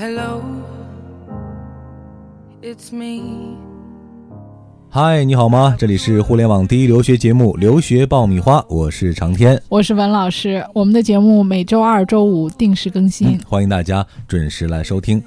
Hello, it's me. 嗨，你好吗？这里是互联网第一留学节目《留学爆米花》，我是长天，我是文老师。我们的节目每周二、周五定时更新，嗯欢迎大家准时来收听。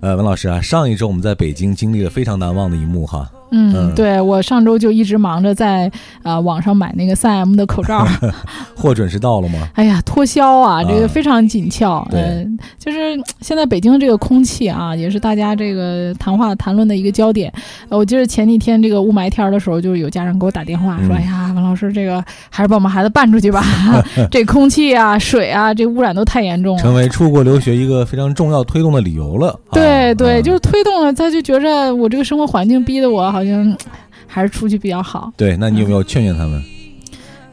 呃，文老师啊，上一周我们在北京经历了非常难忘的一幕哈。嗯，嗯对我上周就一直忙着在呃网上买那个三 M 的口罩，货准时到了吗？哎呀，脱销啊，这啊个非常紧俏。对嗯，就是现在北京这个空气啊，也是大家这个谈话谈论的一个焦点。呃，我记得前几天这个雾霾天儿的时候，就是有家长给我打电话说：“嗯哎呀，文老师，这个还是把我们孩子办出去吧，这空气啊、水啊，这污染都太严重了。”成为出国留学一个非常重要推动的理由了。啊对对，嗯就是推动了，他就觉着我这个生活环境逼得我好像嗯还是出去比较好。对。那你有没有劝劝他们？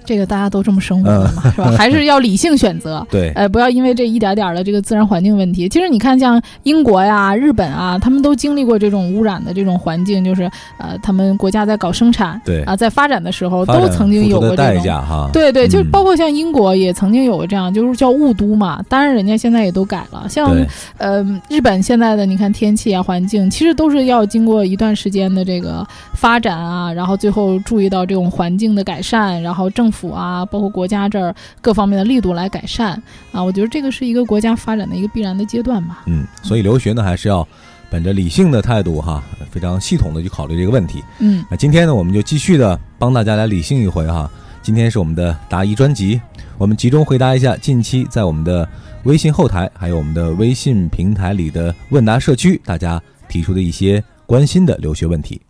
这个大家都这么生活的嘛，是吧？还是要理性选择。对，呃，不要因为这一点点儿的这个自然环境问题。其实你看，像英国呀、日本啊，他们都经历过这种污染的这种环境，就是呃，他们国家在搞生产对啊、在发展的时候都曾经有过这种。对对，就嗯包括像英国也曾经有过这样，就是叫雾都嘛。当然，人家现在也都改了。像呃，日本现在的你看天气啊、环境，其实都是要经过一段时间的这个发展啊，然后最后注意到这种环境的改善，然后政府啊，包括国家这儿各方面的力度来改善啊。我觉得这个是一个国家发展的一个必然的阶段吧。嗯，所以留学呢，还是要本着理性的态度哈，非常系统的去考虑这个问题。嗯那今天呢，我们就继续的帮大家来理性一回哈。今天是我们的答疑专辑，我们集中回答一下近期在我们的微信后台还有我们的微信平台里的问答社区，大家提出的一些关心的留学问题。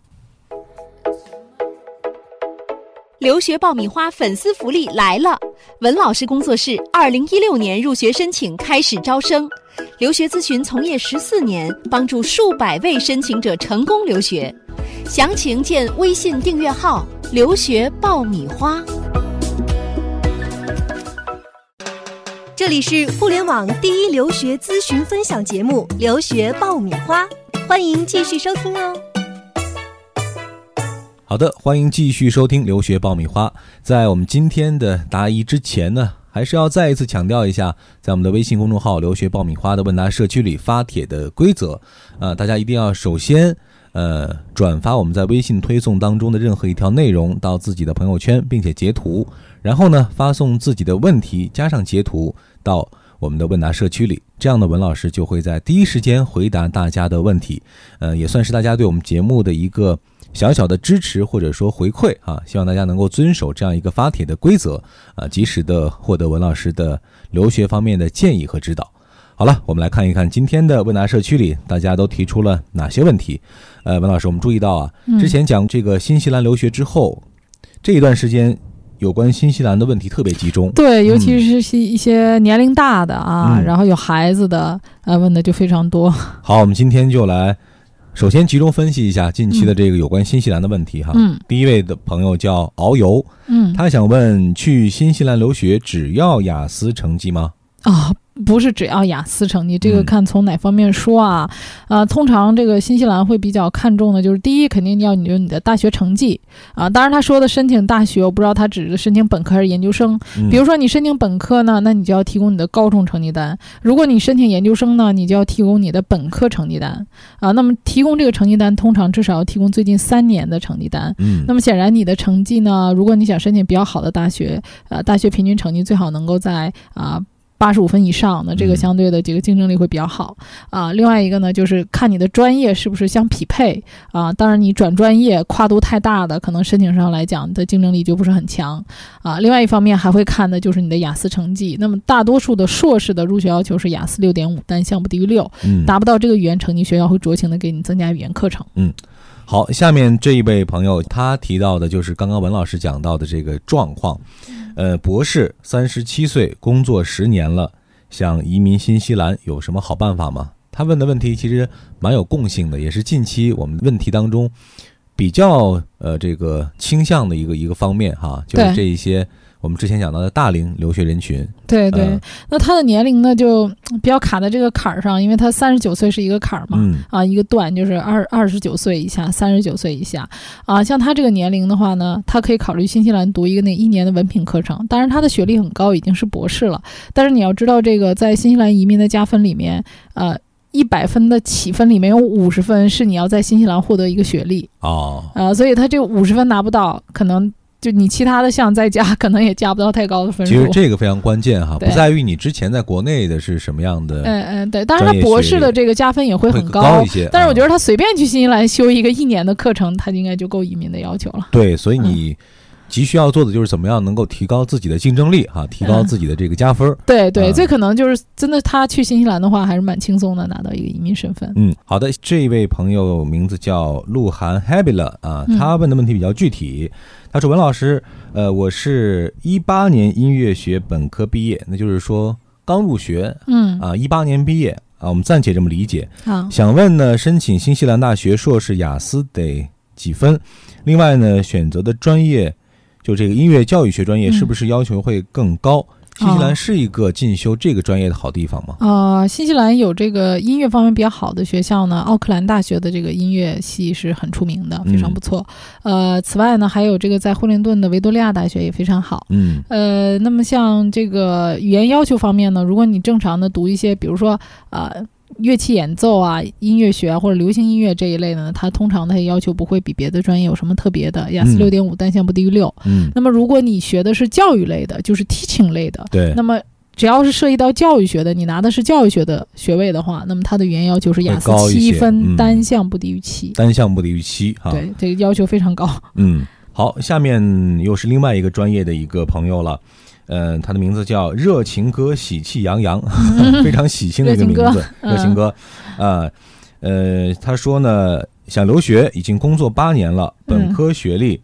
留学爆米花粉丝福利来了！文老师工作室二零一六年入学申请开始招生，留学咨询从业十四年，帮助数百位申请者成功留学。详情见微信订阅号“留学爆米花”。这里是互联网第一留学咨询分享节目《留学爆米花》，欢迎继续收听哦。好的，欢迎继续收听留学爆米花。在我们今天的答疑之前呢，还是要再一次强调一下，在我们的微信公众号“留学爆米花”的问答社区里发帖的规则。呃，大家一定要首先呃转发我们在微信推送当中的任何一条内容到自己的朋友圈，并且截图，然后呢发送自己的问题加上截图到我们的问答社区里，这样的文老师就会在第一时间回答大家的问题。呃，也算是大家对我们节目的一个小小的支持或者说回馈啊，希望大家能够遵守这样一个发帖的规则啊，及时的获得文老师的留学方面的建议和指导。好了，我们来看一看今天的问答社区里大家都提出了哪些问题。呃，文老师，我们注意到啊，嗯之前讲这个新西兰留学之后，这一段时间有关新西兰的问题特别集中。对，尤其是些一些年龄大的啊，嗯然后有孩子的，呃，问的就非常多。好，我们今天就来首先集中分析一下近期的这个有关新西兰的问题哈。嗯第一位的朋友叫遨游，嗯他想问：去新西兰留学只要雅思成绩吗？啊、不是只要雅思成绩，这个嗯看从哪方面说啊？呃，通常这个新西兰会比较看重的就是第一，肯定要你有你的大学成绩啊。当然，他说的申请大学，我不知道他指的申请本科还是研究生。嗯比如说你申请本科呢，那你就要提供你的高中成绩单；如果你申请研究生呢，你就要提供你的本科成绩单啊。那么提供这个成绩单，通常至少要提供最近三年的成绩单。嗯，那么显然，你的成绩呢，如果你想申请比较好的大学，呃，大学平均成绩最好能够在啊。八十五分以上，那这个嗯相对的这个竞争力会比较好啊。另外一个呢，就是看你的专业是不是相匹配啊。当然，你转专业跨度太大的，可能申请上来讲的竞争力就不是很强啊。另外一方面还会看的就是你的雅思成绩。那么大多数的硕士的入学要求是雅思六点五，单项不低于六，嗯达不到这个语言成绩，学校会酌情的给你增加语言课程。嗯好，下面这一位朋友他提到的就是刚刚文老师讲到的这个状况，呃，博士三十七岁，工作十年了，想移民新西兰，有什么好办法吗？他问的问题其实蛮有共性的，也是近期我们问题当中比较呃这个倾向的一个一个方面哈，就是这一些我们之前讲到的大龄留学人群，对对，嗯那他的年龄呢就比较卡在这个坎儿上，因为他三十九岁是一个坎儿嘛，嗯。啊，一个段就是二二十九岁以下，三十九岁以下，啊，像他这个年龄的话呢，他可以考虑新西兰读一个那一年的文凭课程，当然他的学历很高，已经是博士了，但是你要知道这个在新西兰移民的加分里面，呃。一百分的起分里面有五十分是你要在新西兰获得一个学历。哦，啊、所以他这个五十分拿不到，可能就你其他的项再加，可能也加不到太高的分数其数。实这个非常关键哈，不在于你之前在国内的是什么样的，嗯嗯，对，当然他博士的这个加分也会会很高一些。啊但是我觉得他随便去新西兰修一个一年的课程，他应该就够移民的要求了。对，所以嗯你急需要做的就是怎么样能够提高自己的竞争力哈，提高嗯自己的这个加分儿。对对，啊这可能就是真的，他去新西兰的话还是蛮轻松的，拿到一个移民身份。嗯，好的，这位朋友名字叫鹿晗 Habila 啊，嗯他问的问题比较具体。他说：“文老师，呃，我是一八年音乐学本科毕业，那就是说刚入学嗯，啊，一八年毕业啊，我们暂且这么理解。好，想问呢，申请新西兰大学硕士雅思得几分？另外呢，选择的专业就这个音乐教育学专业，嗯是不是要求会更高？新西哦兰是一个进修这个专业的好地方吗？呃，新西兰有这个音乐方面比较好的学校呢，奥克兰大学的这个音乐系是很出名的，非常不错。呃，此外呢，还有这个在惠灵顿的维多利亚大学也非常好。嗯呃，那么像这个语言要求方面呢，如果你正常的读一些，比如说呃乐器演奏啊、音乐学啊或者流行音乐这一类的呢，它通常它也要求不会比别的专业有什么特别的，雅思嗯六点五单项不低于六。嗯，那么如果你学的是教育类的，就是 teaching 类的，对那，么只要是涉及到教育学的，你拿的是教育学的学位的话，那么它的语言要求是雅思七分，嗯单项不低于七。单项不低于七哈。对，这个要求非常高。嗯，好，下面又是另外一个专业的一个朋友了。呃，他的名字叫热情哥，喜气洋洋，非常喜庆的一个名字，哥热情哥。啊，呃，他说呢，想留学，已经工作八年了，本科学历，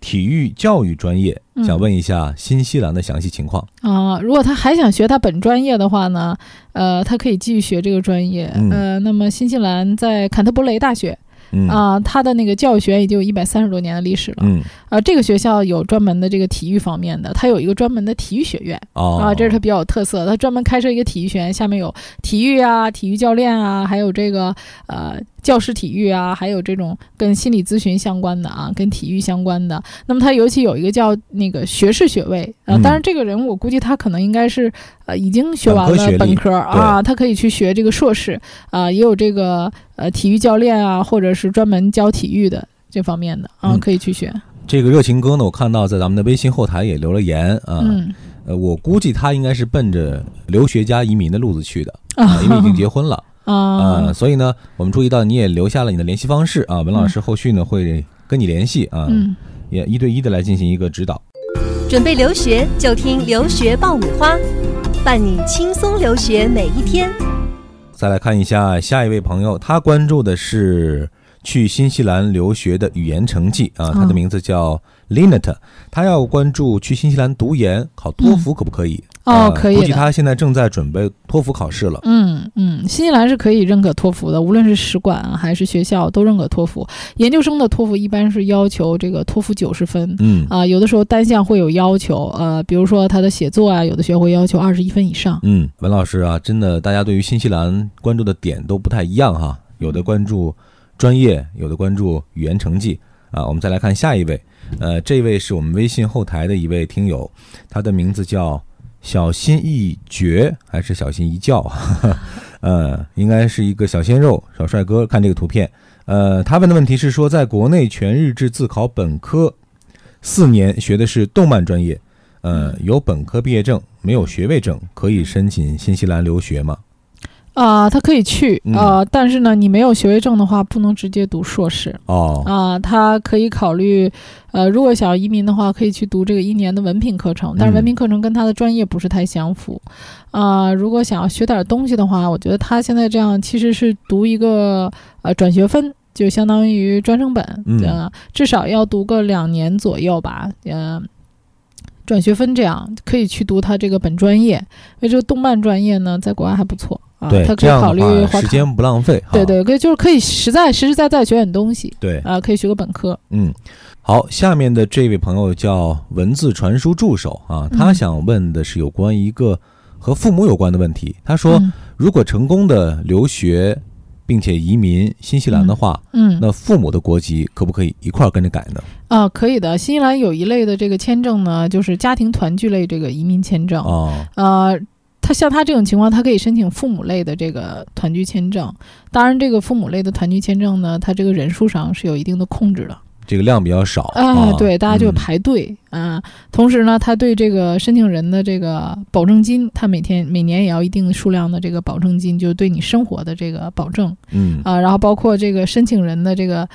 体育教育专业，嗯想问一下新西兰的详细情况。啊、如果他还想学他本专业的话呢，呃，他可以继续学这个专业。嗯呃，那么新西兰在坎特伯雷大学嗯啊、它的那个教育学院已经有一百三十多年的历史了。嗯啊、这个学校有专门的这个体育方面的，它有一个专门的体育学院。哦啊，这是它比较有特色的。它专门开设一个体育学院，下面有体育啊、体育教练啊，还有这个呃教师体育啊，还有这种跟心理咨询相关的啊，跟体育相关的。那么他尤其有一个叫那个学士学位啊、嗯当然这个人我估计他可能应该是呃已经学完了本科啊，他可以去学这个硕士啊，也有这个呃体育教练啊，或者是专门教体育的。这方面的啊，嗯可以去学。这个热情哥呢，我看到在咱们的微信后台也留了言啊。嗯呃，我估计他应该是奔着留学加移民的路子去的啊啊，因为已经结婚了。啊呃，所以呢，我们注意到你也留下了你的联系方式啊，文老师后续呢会跟你联系啊，嗯。也一对一的来进行一个指导。准备留学就听留学爆米花，伴你轻松留学每一天。再来看一下下一位朋友，他关注的是去新西兰留学的语言成绩啊，他的哦名字叫 Linet，他要关注去新西兰读研考托福可不可以？哦，呃估计可以的。他现在正在准备托福考试了。嗯嗯，新西兰是可以认可托福的，无论是使馆啊还是学校都认可托福。研究生的托福一般是要求这个托福九十分。嗯啊、有的时候单项会有要求，呃，比如说他的写作啊，有的学会要求二十一分以上。嗯，文老师啊，真的，大家对于新西兰关注的点都不太一样哈，有的关注专业，有的关注语言成绩啊。我们再来看下一位，呃，这位是我们微信后台的一位听友，他的名字叫小心一绝还是小心一觉？呃，应该是一个小鲜肉、小帅哥。看这个图片，呃，他问的问题是说，在国内全日制自考本科四年，学的是动漫专业。呃，有本科毕业证，没有学位证，可以申请新西兰留学吗？啊、他可以去嗯。啊、但是呢，你没有学位证的话，不能直接读硕士哦，啊、他可以考虑，呃，如果想要移民的话，可以去读这个一年的文凭课程，但是嗯。文凭课程跟他的专业不是太相符啊、如果想要学点东西的话，我觉得他现在这样其实是读一个呃转学分。就相当于专升本，嗯。呃，至少要读个两年左右吧，呃，转学分这样可以去读他这个本专业，因为这个动漫专业呢，在国外还不错啊，对，他可以考虑时间不浪费。对对，可以就是可以实在实实在在学点东西对，啊、可以学个本科。嗯，好，下面的这位朋友叫文字传输助手啊，他嗯想问的是有关一个和父母有关的问题。他说，嗯如果成功的留学并且移民新西兰的话，嗯那父母的国籍可不可以一块儿跟着改呢？啊，可以的。新西兰有一类的这个签证呢，就是家庭团聚类这个移民签证。哦，呃，他像他这种情况，他可以申请父母类的这个团聚签证。当然，这个父母类的团聚签证呢，它这个人数上是有一定的控制的。这个量比较少啊，对，大家就嗯排队啊。同时呢，他对这个申请人的这个保证金，他每天每年也要一定数量的这个保证金，就是对你生活的这个保证嗯啊。然后包括这个申请人的这个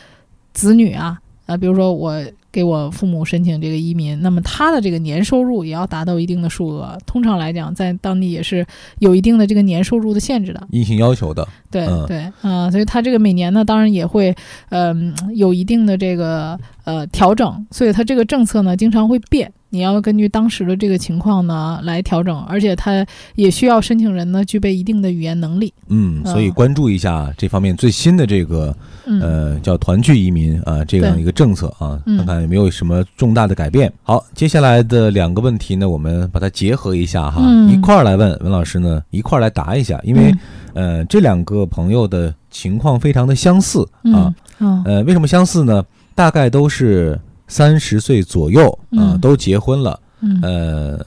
子女啊，啊，比如说我给我父母申请这个移民，那么他的这个年收入也要达到一定的数额。通常来讲，在当地也是有一定的这个年收入的限制的。硬性要求的，对、嗯对啊、所以他这个每年呢，当然也会嗯、有一定的这个呃调整，所以它这个政策呢经常会变，你要根据当时的这个情况呢来调整，而且它也需要申请人呢具备一定的语言能力。嗯，嗯。所以关注一下这方面最新的这个嗯，呃叫团聚移民啊这样一个政策啊，嗯。看看有没有什么重大的改变。好，接下来的两个问题呢，我们把它结合一下哈，嗯。一块儿来问文老师呢，一块儿来答一下，因为、呃这两个朋友的情况非常的相似嗯啊，嗯。呃为什么相似呢？大概都是三十岁左右啊，嗯。都结婚了。嗯。呃，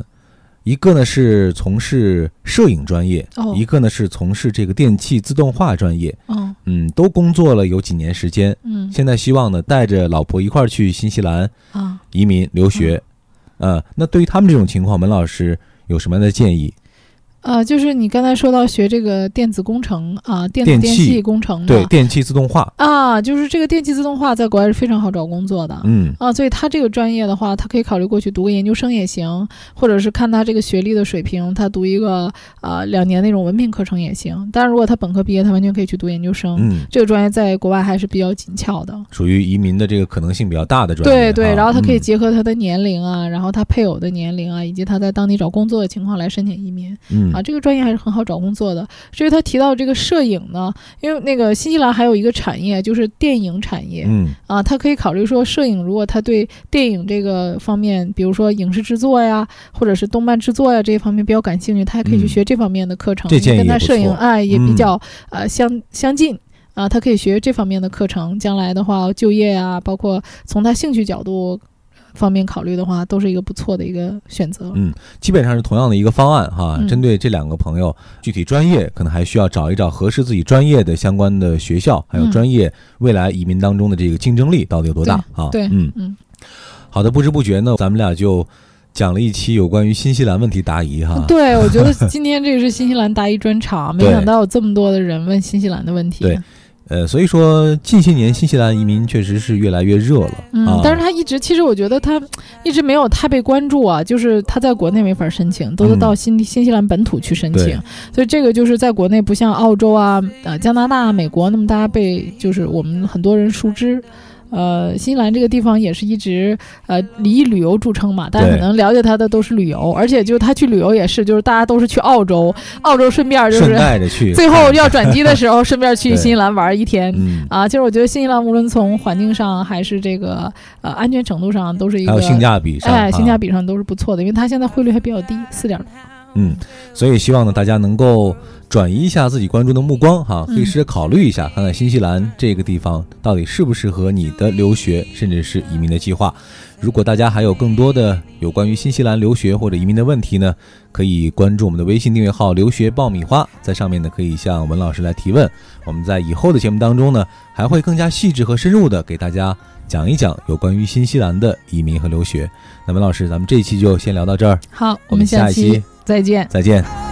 一个呢是从事摄影专业，哦。一个呢是从事这个电气自动化专业，哦。嗯，都工作了有几年时间，嗯。现在希望呢带着老婆一块儿去新西兰啊。移民留学，呃，那对于他们这种情况，文老师有什么样的建议？呃，就是你刚才说到学这个电子工程啊，电子电气工程的对，电气自动化，啊，就是这个电气自动化在国外是非常好找工作的。嗯啊，所以他这个专业的话，他可以考虑过去读个研究生也行，或者是看他这个学历的水平，他读一个呃两年那种文凭课程也行。但是，如果他本科毕业，他完全可以去读研究生。嗯，这个专业在国外还是比较紧俏的。属于移民的这个可能性比较大的专业，对对，啊然后他可以嗯结合他的年龄啊，然后他配偶的年龄啊，以及他在当地找工作的情况来申请移民嗯啊。这个专业还是很好找工作的。至于他提到这个摄影呢，因为那个新西兰还有一个产业就是电影产业，嗯啊，他可以考虑说，摄影如果他对电影这个方面，比如说影视制作呀，或者是动漫制作呀这一方面比较感兴趣，他还可以去嗯学这方面的课程，跟他摄影错哎也比嗯较、呃相相近。啊，他可以学这方面的课程，将来的话就业呀，包括从他兴趣角度方面考虑的话，都是一个不错的一个选择。嗯，基本上是同样的一个方案哈。嗯针对这两个朋友，具体专业可能还需要找一找合适自己专业的相关的学校，还有嗯专业未来移民当中的这个竞争力到底有多大啊？对嗯嗯，好的，不知不觉呢，咱们俩就讲了一期有关于新西兰问题答疑哈。对，我觉得今天这个是新西兰答疑专场，没想到有这么多的人问新西兰的问题。对呃，所以说近些年新西兰移民确实是越来越热了嗯啊。，但是他一直，其实我觉得他一直没有太被关注啊，就是他在国内没法申请，都是嗯到新、新西兰本土去申请，所以这个就是在国内不像澳洲啊、呃加拿大、美国那么大家被就是我们很多人熟知。呃，新西兰这个地方也是一直呃以旅游著称嘛，大家可能了解它的都是旅游，而且就是他去旅游也是，就是大家都是去澳洲，澳洲顺便就是带着去，最后要转机的时候顺便去新西兰玩一天，嗯，啊，其实我觉得新西兰无论从环境上还是这个呃安全程度上，都是一个还有性价比上，哎性价比。比上都是不错的，因为它现在汇率还比较低，四点多。嗯，所以希望呢，大家能够转移一下自己关注的目光哈，可以嗯试着考虑一下，看看新西兰这个地方到底适不适合你的留学甚至是移民的计划。如果大家还有更多的有关于新西兰留学或者移民的问题呢，可以关注我们的微信订阅号“留学爆米花”，在上面呢可以向文老师来提问。我们在以后的节目当中呢，还会更加细致和深入的给大家讲一讲有关于新西兰的移民和留学。那文老师，咱们这一期就先聊到这儿，好，我们下下一期再见。再见。